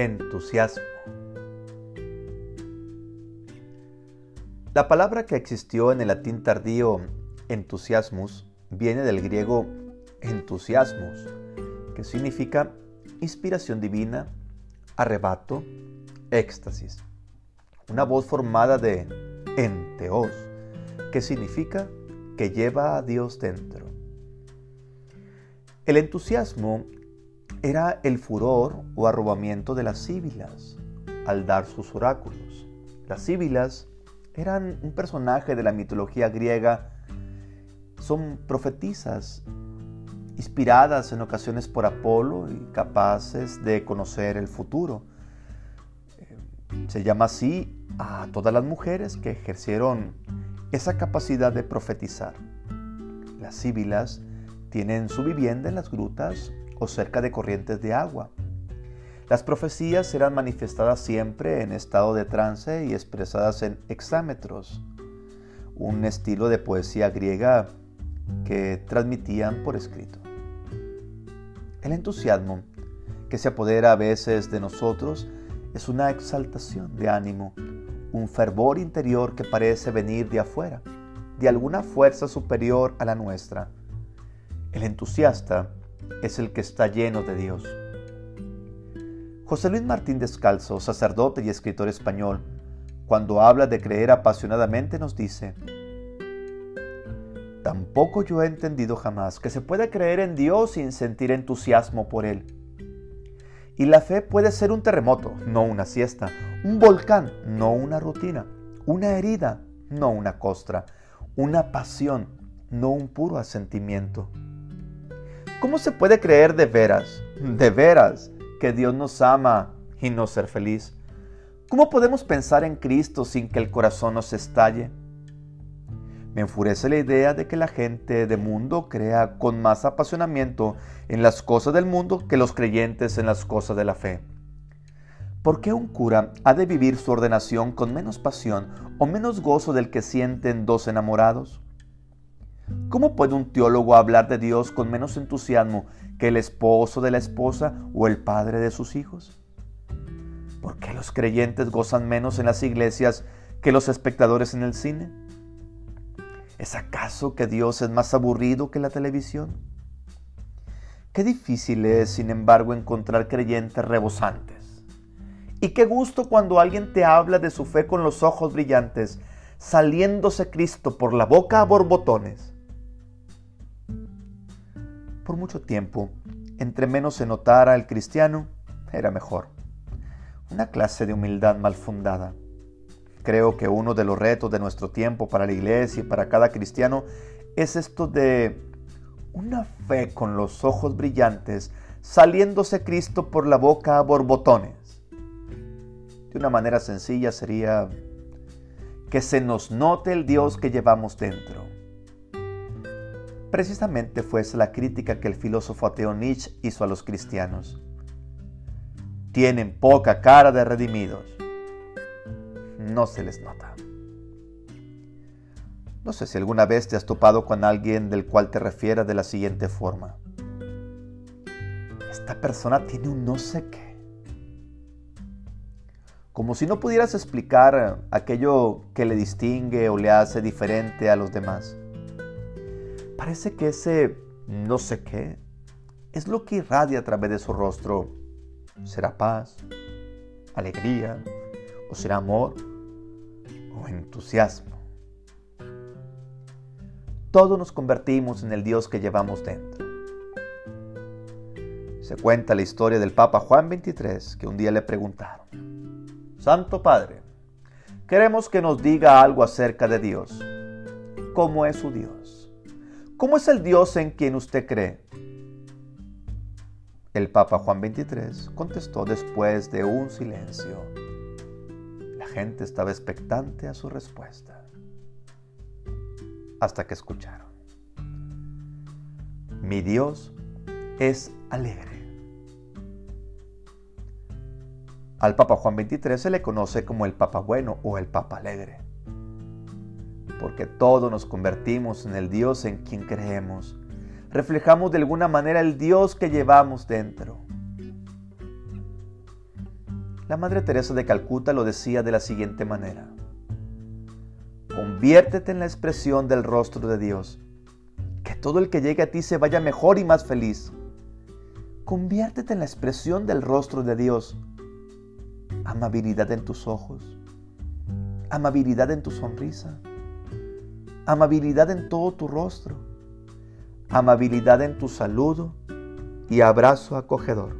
Entusiasmo. La palabra que existió en el latín tardío entusiasmus viene del griego entusiasmus, que significa inspiración divina, arrebato, éxtasis. Una voz formada de enteos, que significa que lleva a Dios dentro. El entusiasmo era el furor o arrobamiento de las síbilas al dar sus oráculos. Las síbilas eran un personaje de la mitología griega, son profetizas inspiradas en ocasiones por Apolo y capaces de conocer el futuro. Se llama así a todas las mujeres que ejercieron esa capacidad de profetizar. Las síbilas tienen su vivienda en las grutas o cerca de corrientes de agua. Las profecías eran manifestadas siempre en estado de trance y expresadas en hexámetros, un estilo de poesía griega que transmitían por escrito. El entusiasmo que se apodera a veces de nosotros es una exaltación de ánimo, un fervor interior que parece venir de afuera, de alguna fuerza superior a la nuestra. El entusiasta es el que está lleno de Dios. José Luis Martín Descalzo, sacerdote y escritor español, cuando habla de creer apasionadamente nos dice, Tampoco yo he entendido jamás que se puede creer en Dios sin sentir entusiasmo por Él. Y la fe puede ser un terremoto, no una siesta, un volcán, no una rutina, una herida, no una costra, una pasión, no un puro asentimiento. ¿Cómo se puede creer de veras, de veras, que Dios nos ama y no ser feliz? ¿Cómo podemos pensar en Cristo sin que el corazón nos estalle? Me enfurece la idea de que la gente de mundo crea con más apasionamiento en las cosas del mundo que los creyentes en las cosas de la fe. ¿Por qué un cura ha de vivir su ordenación con menos pasión o menos gozo del que sienten dos enamorados? ¿Cómo puede un teólogo hablar de Dios con menos entusiasmo que el esposo de la esposa o el padre de sus hijos? ¿Por qué los creyentes gozan menos en las iglesias que los espectadores en el cine? ¿Es acaso que Dios es más aburrido que la televisión? Qué difícil es, sin embargo, encontrar creyentes rebosantes. Y qué gusto cuando alguien te habla de su fe con los ojos brillantes, saliéndose Cristo por la boca a borbotones por mucho tiempo, entre menos se notara el cristiano, era mejor. Una clase de humildad mal fundada. Creo que uno de los retos de nuestro tiempo para la iglesia y para cada cristiano es esto de una fe con los ojos brillantes, saliéndose Cristo por la boca a borbotones. De una manera sencilla sería que se nos note el Dios que llevamos dentro Precisamente fue esa la crítica que el filósofo ateo Nietzsche hizo a los cristianos. Tienen poca cara de redimidos. No se les nota. No sé si alguna vez te has topado con alguien del cual te refieras de la siguiente forma. Esta persona tiene un no sé qué. Como si no pudieras explicar aquello que le distingue o le hace diferente a los demás. Parece que ese no sé qué es lo que irradia a través de su rostro. ¿Será paz? ¿Alegría? ¿O será amor? ¿O entusiasmo? Todos nos convertimos en el Dios que llevamos dentro. Se cuenta la historia del Papa Juan XXIII que un día le preguntaron, Santo Padre, queremos que nos diga algo acerca de Dios. ¿Cómo es su Dios? ¿Cómo es el Dios en quien usted cree? El Papa Juan XXIII contestó después de un silencio. La gente estaba expectante a su respuesta. Hasta que escucharon. Mi Dios es alegre. Al Papa Juan XXIII se le conoce como el Papa Bueno o el Papa Alegre porque todos nos convertimos en el Dios en quien creemos. Reflejamos de alguna manera el Dios que llevamos dentro. La Madre Teresa de Calcuta lo decía de la siguiente manera. Conviértete en la expresión del rostro de Dios. Que todo el que llegue a ti se vaya mejor y más feliz. Conviértete en la expresión del rostro de Dios. Amabilidad en tus ojos. Amabilidad en tu sonrisa. Amabilidad en todo tu rostro. Amabilidad en tu saludo y abrazo acogedor.